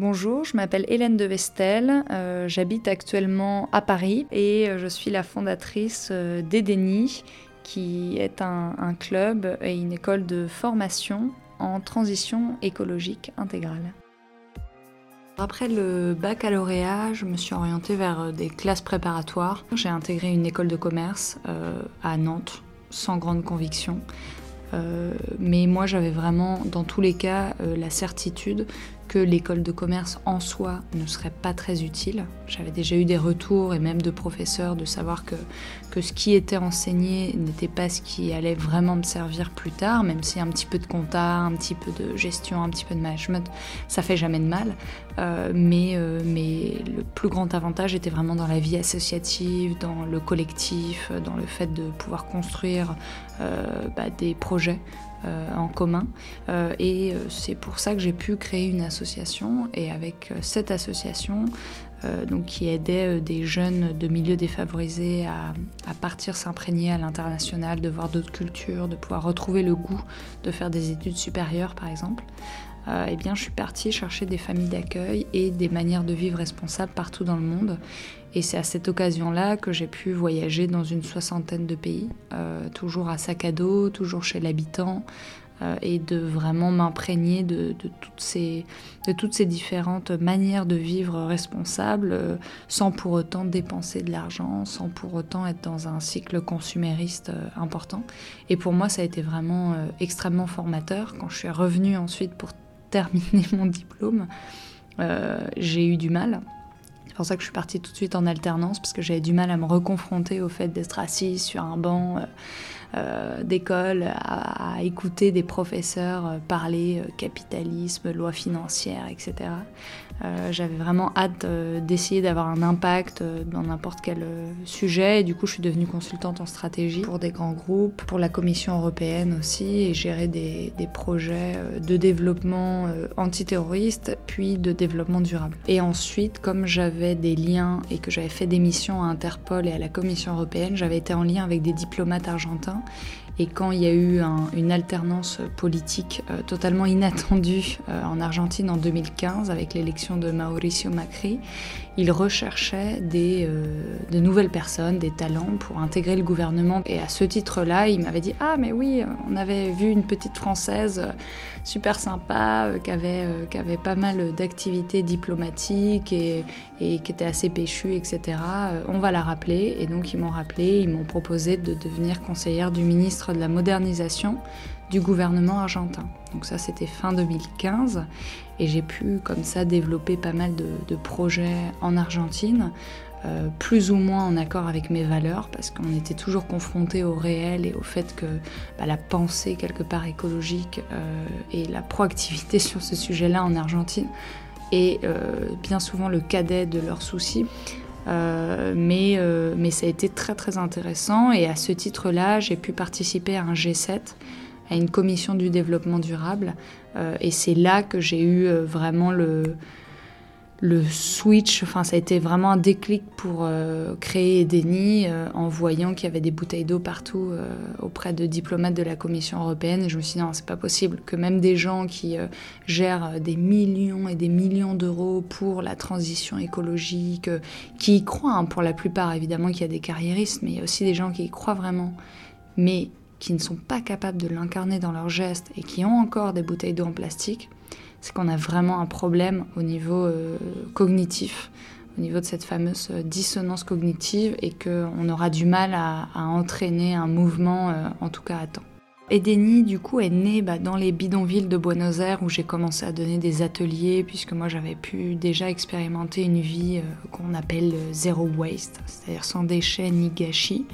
Bonjour, je m'appelle Hélène de Vestel, euh, j'habite actuellement à Paris et euh, je suis la fondatrice euh, d'Edeni, qui est un, club et une école de formation en transition écologique intégrale. Après le baccalauréat, je me suis orientée vers des classes préparatoires. J'ai intégré une école de commerce à Nantes sans grande conviction. Mais moi, j'avais vraiment, dans tous les cas, la certitude que l'école de commerce en soi ne serait pas très utile. J'avais déjà eu des retours et même de professeurs de savoir que, que ce qui était enseigné n'était pas ce qui allait vraiment me servir plus tard, même si un petit peu de compta, un petit peu de gestion, un petit peu de management, ça fait jamais de mal. Euh, mais, euh, mais le plus grand avantage était vraiment dans la vie associative, dans le collectif, dans le fait de pouvoir construire euh, bah, des projets euh, en commun. Euh, et euh, c'est pour ça que j'ai pu créer une association. Et avec cette association, donc qui aidait des jeunes de milieux défavorisés à, à partir s'imprégner à l'international, de voir d'autres cultures, de pouvoir retrouver le goût de faire des études supérieures, par exemple. Euh, eh bien, je suis partie chercher des familles d'accueil et des manières de vivre responsables partout dans le monde. Et c'est à cette occasion-là que j'ai pu voyager dans une soixantaine de pays, euh, toujours à sac à dos, toujours chez l'habitant, euh, et de vraiment m'imprégner de, toutes ces, de toutes ces différentes manières de vivre responsables, sans pour autant dépenser de l'argent, sans pour autant être dans un cycle consumériste important. Et pour moi, ça a été vraiment extrêmement formateur quand je suis revenue ensuite pour terminer mon diplôme, euh, j'ai eu du mal. C'est pour ça que je suis partie tout de suite en alternance, parce que j'avais du mal à me reconfronter au fait d'être assise sur un banc euh, euh, d'école, à, écouter des professeurs parler capitalisme, loi financière, etc. Euh, j'avais vraiment hâte euh, d'essayer d'avoir un impact euh, dans n'importe quel sujet et du coup je suis devenue consultante en stratégie pour des grands groupes, pour la Commission européenne aussi et gérer des, des projets de développement antiterroriste puis de développement durable. Et ensuite comme j'avais des liens et que j'avais fait des missions à Interpol et à la Commission européenne, j'avais été en lien avec des diplomates argentins et quand il y a eu une alternance politique euh, totalement inattendue euh, en Argentine en 2015 avec l'élection de Mauricio Macri, il recherchait des, euh, de nouvelles personnes, des talents pour intégrer le gouvernement. Et à ce titre-là, il m'avait dit Ah, mais oui, on avait vu une petite Française super sympa, qui, avait, qui avait pas mal d'activités diplomatiques et, et, qui était assez péchue, etc. On va la rappeler. Et donc, ils m'ont rappelé, ils m'ont proposé de devenir conseillère du ministre de la modernisation du gouvernement argentin. Donc ça c'était fin 2015 et j'ai pu comme ça développer pas mal de, projets en Argentine, euh, plus ou moins en accord avec mes valeurs parce qu'on était toujours confronté au réel et au fait que bah, la pensée quelque part écologique euh, et la proactivité sur ce sujet-là en Argentine est euh, bien souvent le cadet de leurs soucis. Mais, mais ça a été très très intéressant et à ce titre-là, j'ai pu participer à un G7, à une commission du développement durable. Euh, et c'est là que j'ai eu vraiment le, le switch, enfin ça a été vraiment un déclic pour euh, créer Edeni euh, en voyant qu'il y avait des bouteilles d'eau partout euh, auprès de diplomates de la Commission européenne. Et je me suis dit non, c'est pas possible que même des gens qui gèrent des millions et des millions d'euros pour la transition écologique, qui y croient, hein, pour la plupart évidemment qu'il y a des carriéristes, mais il y a aussi des gens qui y croient vraiment, mais qui ne sont pas capables de l'incarner dans leurs gestes et qui ont encore des bouteilles d'eau en plastique c'est qu'on a vraiment un problème au niveau euh, cognitif, au niveau de cette fameuse euh, dissonance cognitive, et qu'on aura du mal à, entraîner un mouvement, euh, en tout cas à temps. Edeni, du coup, est né bah, dans les bidonvilles de Buenos Aires où j'ai commencé à donner des ateliers, puisque moi j'avais pu déjà expérimenter une vie qu'on appelle zéro waste, c'est-à-dire sans déchets ni gâchis,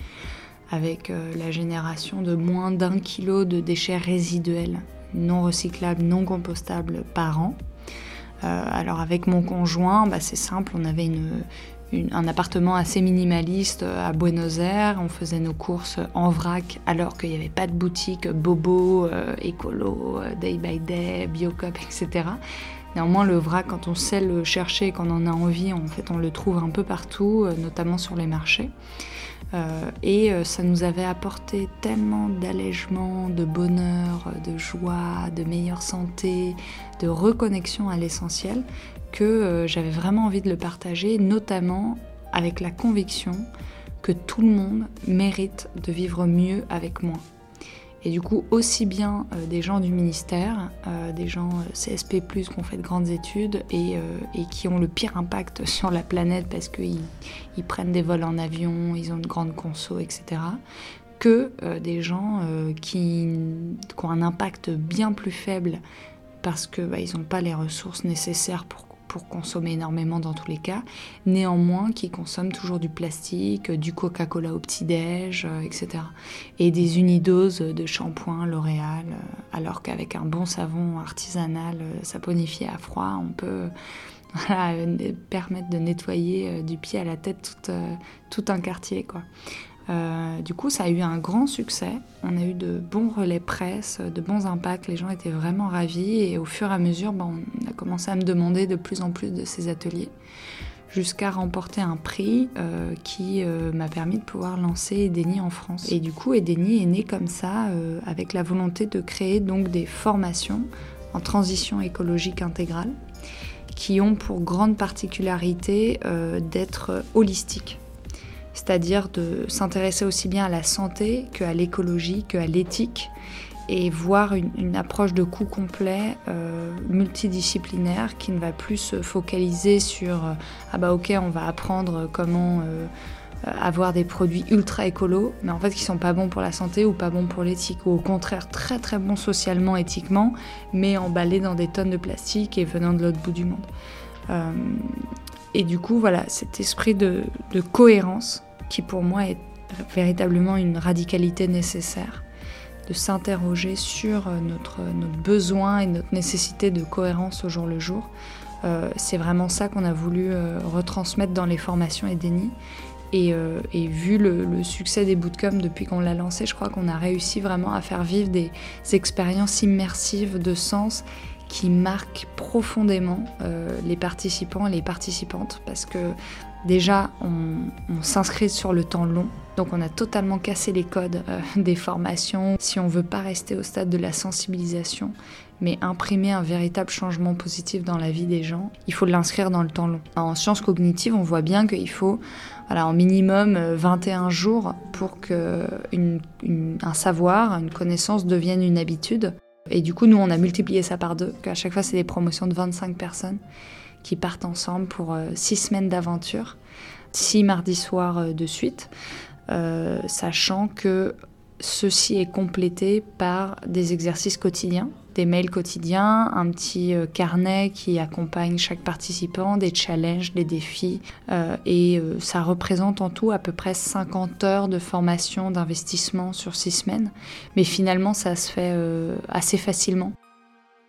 avec la génération de moins d'un kilo de déchets résiduels non recyclables, non compostables par an. Euh, alors avec mon conjoint, bah, c'est simple, on avait un appartement assez minimaliste euh, à Buenos Aires, on faisait nos courses en vrac alors qu'il n'y avait pas de boutique bobo, euh, écolo, day by day, biocop, etc. Néanmoins, le vrac, quand on sait le chercher et qu'on en a envie, en fait, on le trouve un peu partout, notamment sur les marchés. Euh, et euh, ça nous avait apporté tellement d'allègement, de bonheur, de joie, de meilleure santé, de reconnexion à l'essentiel, que euh, j'avais vraiment envie de le partager, notamment avec la conviction que tout le monde mérite de vivre mieux avec moins. Et du coup, aussi bien euh, des gens du ministère, euh, des gens euh, CSP, qui ont fait de grandes études et, qui ont le pire impact sur la planète parce qu'ils ils prennent des vols en avion, ils ont une grande conso, etc., que des gens qui, ont un impact bien plus faible parce qu'ils bah, n'ont pas les ressources nécessaires pour consommer énormément dans tous les cas, néanmoins qui consomment toujours du plastique, du Coca-Cola au petit-déj, euh, etc. Et des unidoses de shampoing L'Oréal, euh, alors qu'avec un bon savon artisanal euh, saponifié à froid, on peut permettre de nettoyer du pied à la tête tout, tout un quartier. Quoi. Euh, du coup, ça a eu un grand succès. On a eu de bons relais presse, de bons impacts. Les gens étaient vraiment ravis. Et au fur et à mesure, ben, on a commencé à me demander de plus en plus de ces ateliers, jusqu'à remporter un prix euh, qui euh, m'a permis de pouvoir lancer Edeni en France. Et du coup, Edeni est né comme ça, avec la volonté de créer donc des formations en transition écologique intégrale, qui ont pour grande particularité d'être holistiques c'est-à-dire de s'intéresser aussi bien à la santé qu'à l'écologie, qu'à l'éthique, et voir une, approche de coût complet euh, multidisciplinaire qui ne va plus se focaliser sur euh, ah bah ok on va apprendre comment euh, avoir des produits ultra écolos mais en fait qui sont pas bons pour la santé ou pas bons pour l'éthique ou au contraire très très bons socialement éthiquement mais emballés dans des tonnes de plastique et venant de l'autre bout du monde et du coup voilà cet esprit de cohérence qui pour moi est véritablement une radicalité nécessaire, de s'interroger sur euh, notre, notre, besoin et notre nécessité de cohérence au jour le jour. Euh, c'est vraiment ça qu'on a voulu euh, retransmettre dans les formations. Et, et vu le, le, succès des bootcamps depuis qu'on l'a lancé, je crois qu'on a réussi vraiment à faire vivre des expériences immersives de sens qui marquent profondément les participants et les participantes parce que Déjà, on, s'inscrit sur le temps long, donc on a totalement cassé les codes euh, des formations. Si on veut pas rester au stade de la sensibilisation, mais imprimer un véritable changement positif dans la vie des gens, il faut l'inscrire dans le temps long. En sciences cognitives, on voit bien qu'il faut voilà, en minimum 21 euh, jours pour que un savoir, une connaissance devienne une habitude. Et du coup, nous, on a multiplié ça par deux, qu'à chaque fois, c'est des promotions de 25 personnes qui partent ensemble pour euh, six semaines d'aventure, six mardis soirs euh, de suite, euh, sachant que ceci est complété par des exercices quotidiens, des mails quotidiens, un petit carnet qui accompagne chaque participant, des challenges, des défis. et ça représente en tout à peu près 50 heures de formation, d'investissement sur six semaines. Mais finalement, ça se fait assez facilement.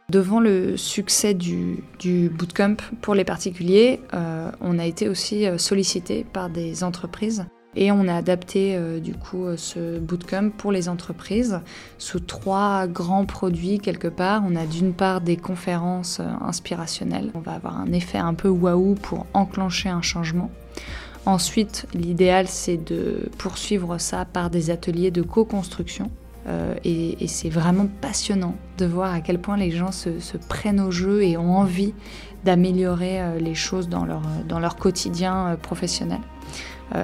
Devant le succès du, bootcamp pour les particuliers, euh, on a été aussi euh, sollicité par des entreprises et on a adapté euh, du coup ce bootcamp pour les entreprises sous trois grands produits quelque part. On a d'une part des conférences inspirationnelles, on va avoir un effet un peu waouh pour enclencher un changement. Ensuite, l'idéal c'est de poursuivre ça par des ateliers de co-construction euh, et, c'est vraiment passionnant de voir à quel point les gens se, prennent au jeu et ont envie d'améliorer euh, les choses dans leur, dans leur quotidien euh, professionnel.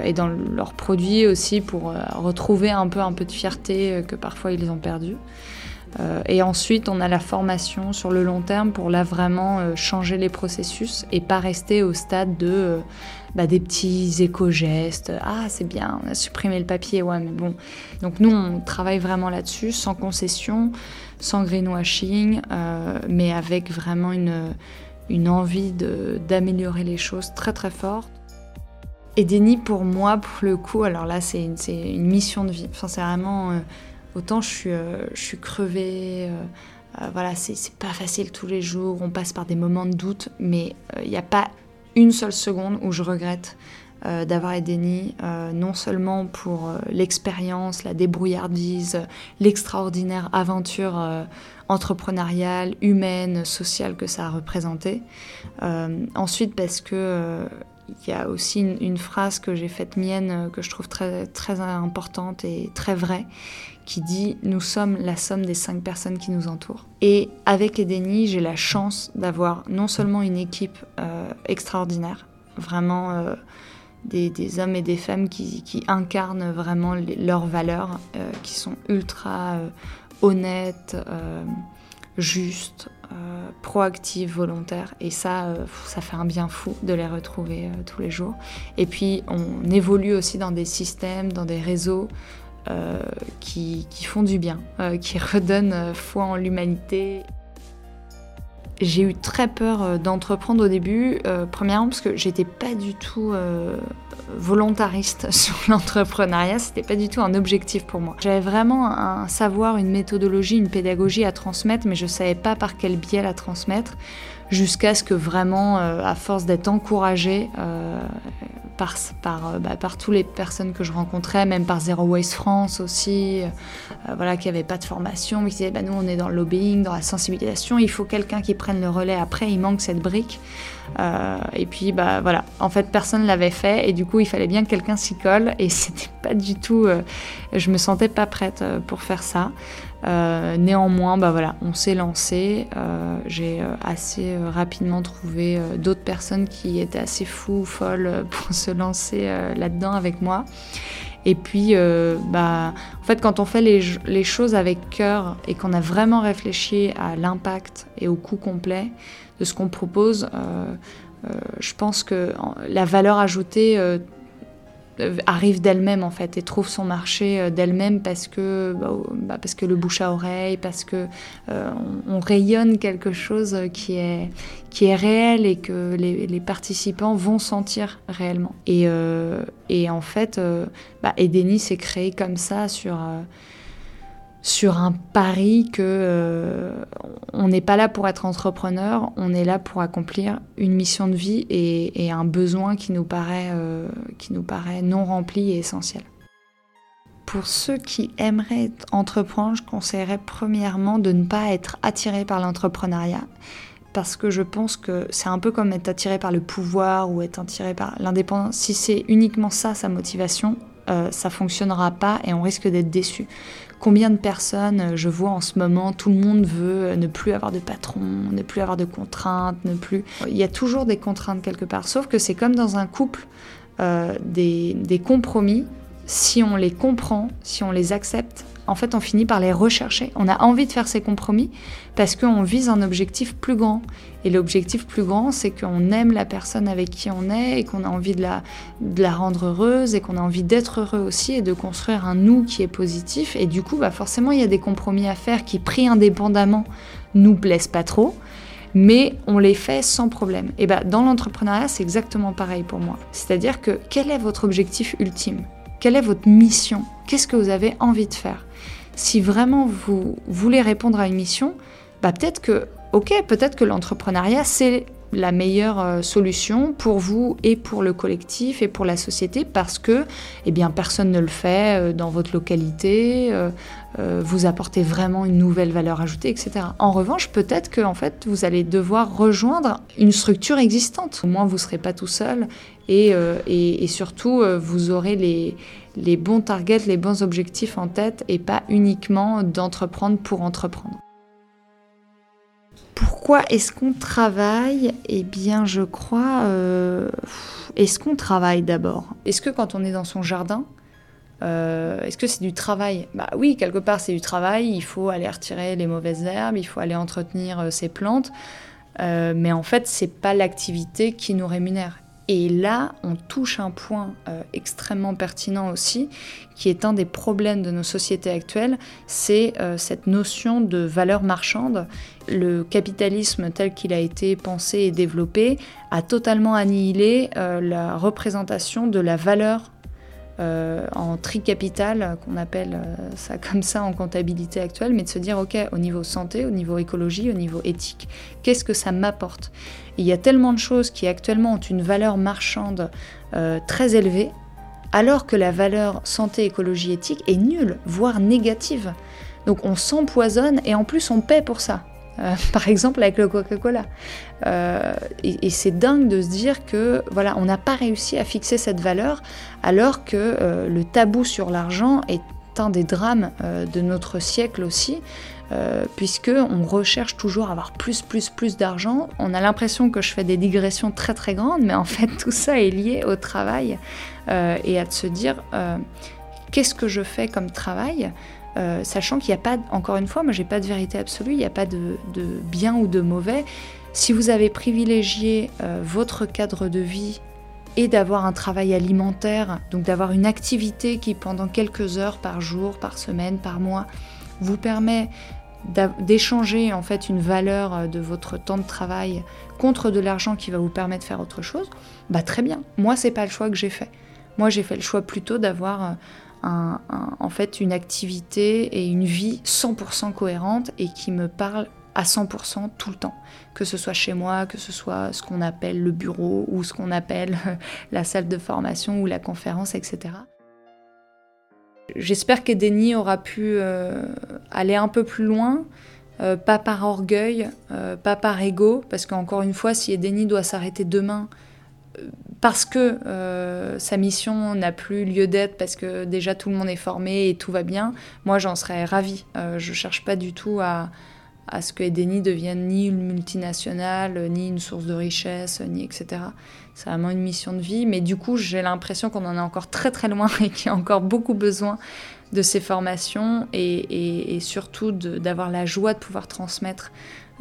Et dans leurs produits aussi pour retrouver un peu un peu de fierté que parfois ils ont perdu. et ensuite, on a la formation sur le long terme pour là vraiment changer les processus et pas rester au stade de bah, des petits éco-gestes. Ah, c'est bien, on a supprimé le papier, ouais, mais bon. Donc nous, on travaille vraiment là-dessus, sans concession, sans greenwashing, euh, mais avec vraiment une, une envie d'améliorer les choses très très forte. Et Denis, pour moi, pour le coup, alors là, c'est une, une, mission de vie. Enfin. Euh, autant je suis, euh, je suis crevée. voilà, c'est pas facile tous les jours. On passe par des moments de doute, mais il n'y a pas une seule seconde où je regrette d'avoir Edeni, non seulement pour l'expérience, la débrouillardise, l'extraordinaire aventure entrepreneuriale, humaine, sociale que ça a représenté. ensuite parce que il y a aussi une, phrase que j'ai faite mienne, euh, que je trouve très, très importante et très vraie, qui dit Nous sommes la somme des cinq personnes qui nous entourent. Et avec Edeni, j'ai la chance d'avoir non seulement une équipe euh, extraordinaire, vraiment euh, des, hommes et des femmes qui, incarnent vraiment leurs valeurs, qui sont ultra honnêtes, justes, euh, proactive, volontaire. Et ça, euh, ça fait un bien fou de les retrouver euh, tous les jours. Et puis, on évolue aussi dans des systèmes, dans des réseaux qui, qui, font du bien, qui redonnent foi en l'humanité. J'ai eu très peur d'entreprendre au début, premièrement parce que j'étais pas du tout volontariste sur l'entrepreneuriat, c'était pas du tout un objectif pour moi. J'avais vraiment un savoir, une méthodologie, une pédagogie à transmettre, mais je savais pas par quel biais la transmettre, jusqu'à ce que vraiment, à force d'être encouragée, par, par, euh, bah, par toutes les personnes que je rencontrais, même par Zero Waste France aussi, euh, voilà, qui n'avaient pas de formation, mais qui disaient bah, nous on est dans le lobbying, dans la sensibilisation, il faut quelqu'un qui prenne le relais après, il manque cette brique. Euh, et puis bah voilà, en fait personne ne l'avait fait et du coup il fallait bien que quelqu'un s'y colle et c'était pas du tout, je me sentais pas prête pour faire ça. Euh, néanmoins, bah on s'est lancé. Euh, j'ai euh, assez rapidement trouvé d'autres personnes qui étaient assez fous ou folles pour se lancer là-dedans avec moi. Et puis, bah, en fait, quand on fait les, choses avec cœur et qu'on a vraiment réfléchi à l'impact et au coût complet de ce qu'on propose, je pense que la valeur ajoutée arrive d'elle-même en fait et trouve son marché euh, d'elle-même parce que bah, bah, parce que le bouche à oreille parce que euh, on, rayonne quelque chose qui est qui est réel et que les, participants vont sentir réellement. Et, en fait bah, Edeni s'est créé comme ça sur sur un pari que euh, on n'est pas là pour être entrepreneur, on est là pour accomplir une mission de vie et, un besoin qui nous, paraît, euh, qui nous paraît non rempli et essentiel. Pour ceux qui aimeraient entreprendre, je conseillerais premièrement de ne pas être attiré par l'entrepreneuriat parce que je pense que c'est un peu comme être attiré par le pouvoir ou être attiré par l'indépendance. Si c'est uniquement ça sa motivation, euh, ça fonctionnera pas et on risque d'être déçu. Combien de personnes euh, je vois en ce moment, tout le monde veut euh, ne plus avoir de patron, ne plus avoir de contraintes, ne plus. Il y a toujours des contraintes quelque part, sauf que c'est comme dans un couple, euh, des, des compromis. Si on les comprend, si on les accepte, en fait, on finit par les rechercher. On a envie de faire ces compromis parce qu'on vise un objectif plus grand. Et l'objectif plus grand, c'est qu'on aime la personne avec qui on est et qu'on a envie de la, rendre heureuse et qu'on a envie d'être heureux aussi et de construire un nous qui est positif. Et du coup, bah forcément, il y a des compromis à faire qui, pris indépendamment, nous plaisent pas trop mais on les fait sans problème. Et bah, dans l'entrepreneuriat, c'est exactement pareil pour moi. C'est-à-dire que quel est votre objectif ultime? Quelle est votre mission? Qu'est-ce que vous avez envie de faire. Si vraiment vous voulez répondre à une mission, bah peut-être que, ok, peut-être que l'entrepreneuriat, c'est la meilleure euh, solution pour vous et pour le collectif et pour la société parce que eh bien, personne ne le fait euh, dans votre localité, euh, vous apportez vraiment une nouvelle valeur ajoutée, etc. En revanche, peut-être que en fait, vous allez devoir rejoindre une structure existante. Au moins, vous ne serez pas tout seul et, et surtout, vous aurez les, les bons targets, les bons objectifs en tête et pas uniquement d'entreprendre pour entreprendre. Pourquoi est-ce qu'on travaille? Eh bien, je crois. Euh, est-ce qu'on travaille d'abord? Est-ce que quand on est dans son jardin, euh, est-ce que c'est du travail? Bah oui, quelque part c'est du travail. Il faut aller retirer les mauvaises herbes, il faut aller entretenir euh, ses plantes. mais en fait, c'est pas l'activité qui nous rémunère. Et là, on touche un point euh, extrêmement pertinent aussi, qui est un des problèmes de nos sociétés actuelles, c'est euh, cette notion de valeur marchande. Le capitalisme tel qu'il a été pensé et développé a totalement annihilé euh, la représentation de la valeur euh, en tri capital, qu'on appelle ça comme ça en comptabilité actuelle, mais de se dire, OK, au niveau santé, au niveau écologie, au niveau éthique, qu'est-ce que ça m'apporte? Il y a tellement de choses qui actuellement ont une valeur marchande très élevée, alors que la valeur santé, écologie, éthique est nulle, voire négative. Donc on s'empoisonne et en plus on paie pour ça. Euh, par exemple avec le Coca-Cola. Euh, et, c'est dingue de se dire que voilà, on n'a pas réussi à fixer cette valeur alors que euh, le tabou sur l'argent est un des drames de notre siècle aussi. puisque on recherche toujours à avoir plus, plus, plus d'argent. On a l'impression que je fais des digressions très, très grandes, mais en fait, tout ça est lié au travail et à se dire qu'est-ce que je fais comme travail euh, sachant qu'il n'y a pas, encore une fois, moi j'ai pas de vérité absolue, il n'y a pas de, bien ou de mauvais. Si vous avez privilégié euh, votre cadre de vie et d'avoir un travail alimentaire, donc d'avoir une activité qui pendant quelques heures par jour, par semaine, par mois, vous permet d'échanger en fait une valeur euh, de votre temps de travail contre de l'argent qui va vous permettre de faire autre chose, bah très bien. Moi c'est pas le choix que j'ai fait. Moi j'ai fait le choix plutôt d'avoir en fait une activité et une vie 100% cohérente et qui me parle à 100% tout le temps. Que ce soit chez moi, que ce soit ce qu'on appelle le bureau ou ce qu'on appelle la salle de formation ou la conférence, etc. J'espère qu'Edeni aura pu euh, aller un peu plus loin, euh, pas par orgueil, euh, pas par ego, parce qu'encore une fois, si Edeni doit s'arrêter demain parce que euh, sa mission n'a plus lieu d'être, parce que déjà tout le monde est formé et tout va bien, moi j'en serais ravie. Euh, je cherche pas du tout à, ce que Edeni devienne ni une multinationale, ni une source de richesse, ni etc. C'est vraiment une mission de vie, mais du coup j'ai l'impression qu'on en est encore très très loin et qu'il y a encore beaucoup besoin de ces formations et, surtout d'avoir la joie de pouvoir transmettre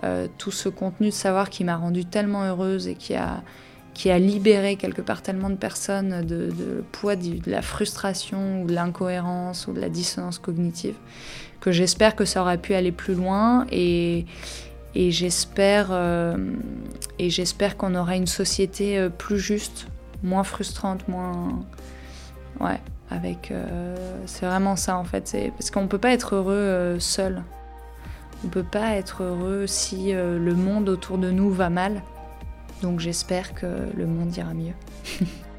euh, tout ce contenu de savoir qui m'a rendue tellement heureuse et qui a qui a libéré quelque part tellement de personnes de, de poids de, la frustration ou de l'incohérence ou de la dissonance cognitive, que j'espère que ça aurait pu aller plus loin et, et j'espère euh, qu'on aura une société euh, plus juste, moins frustrante, moins ouais, avec euh, c'est vraiment ça en fait, parce qu'on peut pas être heureux seul. On peut pas être heureux si le monde autour de nous va mal. Donc j'espère que le monde ira mieux.